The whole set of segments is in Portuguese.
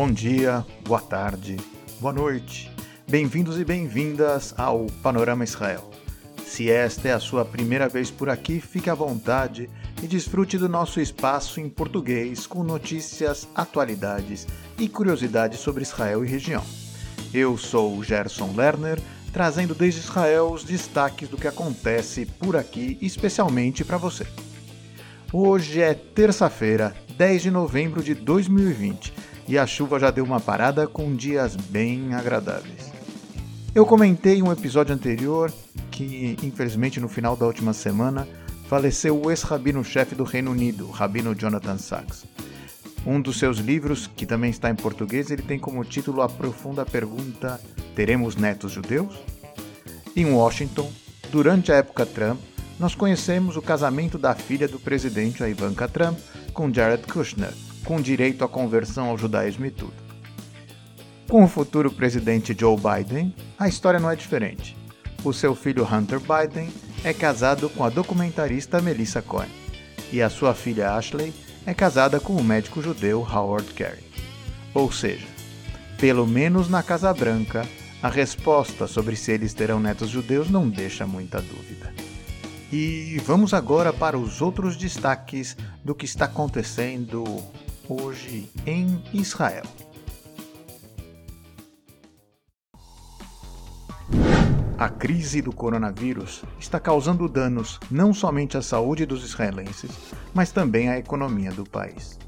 Bom dia, boa tarde, boa noite. Bem-vindos e bem-vindas ao Panorama Israel. Se esta é a sua primeira vez por aqui, fique à vontade e desfrute do nosso espaço em português com notícias, atualidades e curiosidades sobre Israel e região. Eu sou Gerson Lerner, trazendo desde Israel os destaques do que acontece por aqui, especialmente para você. Hoje é terça-feira, 10 de novembro de 2020 e a chuva já deu uma parada com dias bem agradáveis. Eu comentei em um episódio anterior que, infelizmente, no final da última semana, faleceu o ex-rabino-chefe do Reino Unido, Rabino Jonathan Sachs. Um dos seus livros, que também está em português, ele tem como título a profunda pergunta: Teremos netos judeus? Em Washington, durante a época Trump, nós conhecemos o casamento da filha do presidente, a Ivanka Trump, com Jared Kushner, com direito à conversão ao judaísmo e tudo. Com o futuro presidente Joe Biden, a história não é diferente. O seu filho Hunter Biden é casado com a documentarista Melissa Cohen, e a sua filha Ashley é casada com o médico judeu Howard Carey. Ou seja, pelo menos na Casa Branca, a resposta sobre se eles terão netos judeus não deixa muita dúvida. E vamos agora para os outros destaques do que está acontecendo hoje em Israel. A crise do coronavírus está causando danos não somente à saúde dos israelenses, mas também à economia do país.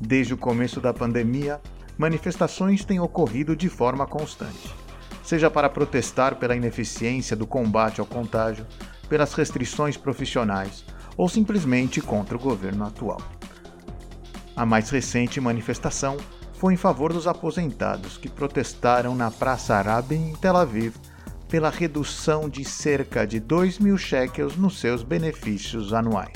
Desde o começo da pandemia, manifestações têm ocorrido de forma constante, seja para protestar pela ineficiência do combate ao contágio, pelas restrições profissionais ou simplesmente contra o governo atual. A mais recente manifestação foi em favor dos aposentados que protestaram na Praça Arábia em Tel Aviv pela redução de cerca de 2 mil shekels nos seus benefícios anuais.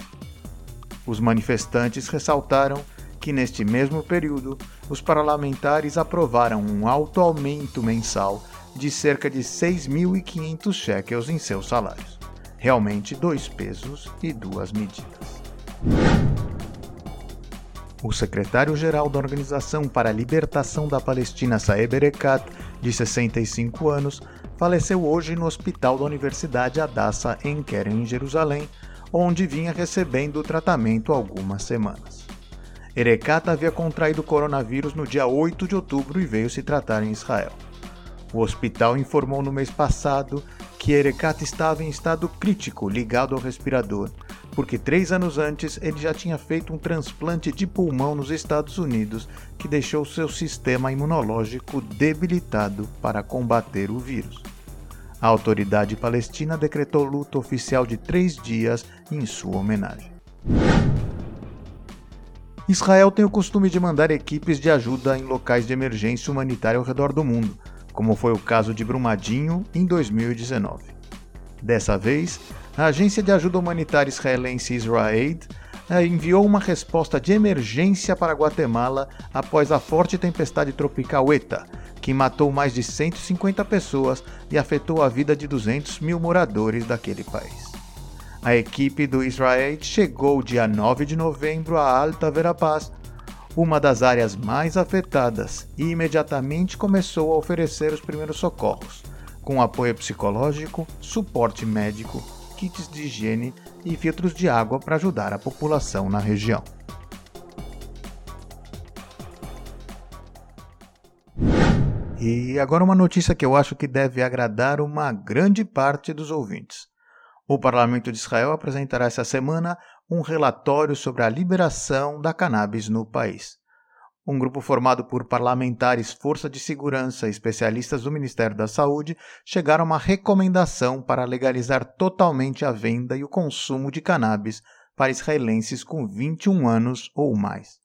Os manifestantes ressaltaram que, neste mesmo período, os parlamentares aprovaram um alto aumento mensal de cerca de 6.500 shekels em seus salários realmente dois pesos e duas medidas. O secretário-geral da Organização para a Libertação da Palestina, Saeb Erekat, de 65 anos, faleceu hoje no hospital da Universidade Adassa em Keren, em Jerusalém, onde vinha recebendo tratamento há algumas semanas. Erekat havia contraído coronavírus no dia 8 de outubro e veio se tratar em Israel. O hospital informou no mês passado que Erekat estava em estado crítico ligado ao respirador, porque três anos antes ele já tinha feito um transplante de pulmão nos Estados Unidos que deixou seu sistema imunológico debilitado para combater o vírus. A autoridade palestina decretou luto oficial de três dias em sua homenagem. Israel tem o costume de mandar equipes de ajuda em locais de emergência humanitária ao redor do mundo como foi o caso de Brumadinho em 2019. Dessa vez, a Agência de Ajuda Humanitária Israelense IsraAid eh, enviou uma resposta de emergência para Guatemala após a forte tempestade tropical ETA, que matou mais de 150 pessoas e afetou a vida de 200 mil moradores daquele país. A equipe do Israel chegou dia 9 de novembro a Alta Verapaz uma das áreas mais afetadas, e imediatamente começou a oferecer os primeiros socorros, com apoio psicológico, suporte médico, kits de higiene e filtros de água para ajudar a população na região. E agora uma notícia que eu acho que deve agradar uma grande parte dos ouvintes. O Parlamento de Israel apresentará essa semana um relatório sobre a liberação da cannabis no país. Um grupo formado por parlamentares, força de segurança e especialistas do Ministério da Saúde chegaram a uma recomendação para legalizar totalmente a venda e o consumo de cannabis para israelenses com 21 anos ou mais.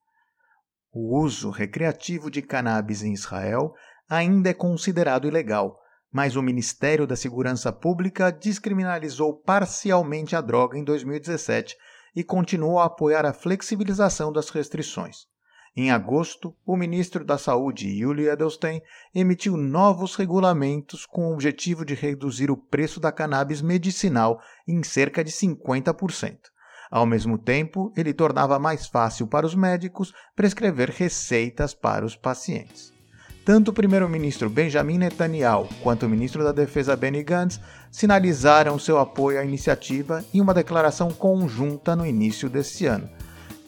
O uso recreativo de cannabis em Israel ainda é considerado ilegal, mas o Ministério da Segurança Pública descriminalizou parcialmente a droga em 2017 e continuou a apoiar a flexibilização das restrições. Em agosto, o ministro da Saúde, Yuli Edelstein, emitiu novos regulamentos com o objetivo de reduzir o preço da cannabis medicinal em cerca de 50%. Ao mesmo tempo, ele tornava mais fácil para os médicos prescrever receitas para os pacientes. Tanto o primeiro-ministro Benjamin Netanyahu quanto o ministro da Defesa Benny Gantz sinalizaram seu apoio à iniciativa em uma declaração conjunta no início deste ano,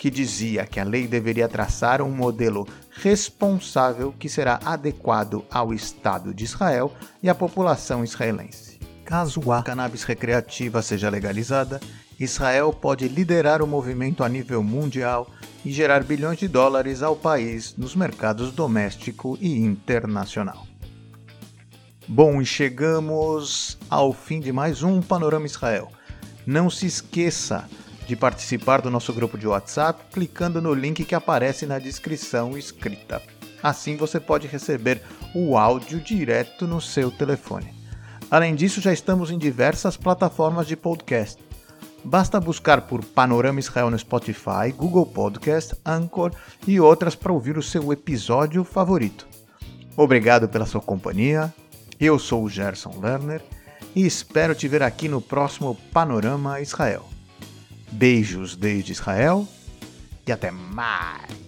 que dizia que a lei deveria traçar um modelo responsável que será adequado ao Estado de Israel e à população israelense. Caso a cannabis recreativa seja legalizada, Israel pode liderar o movimento a nível mundial e gerar bilhões de dólares ao país nos mercados doméstico e internacional. Bom, e chegamos ao fim de mais um Panorama Israel. Não se esqueça de participar do nosso grupo de WhatsApp clicando no link que aparece na descrição escrita. Assim você pode receber o áudio direto no seu telefone. Além disso, já estamos em diversas plataformas de podcast. Basta buscar por Panorama Israel no Spotify, Google Podcast, Anchor e outras para ouvir o seu episódio favorito. Obrigado pela sua companhia. Eu sou o Gerson Lerner e espero te ver aqui no próximo Panorama Israel. Beijos desde Israel e até mais!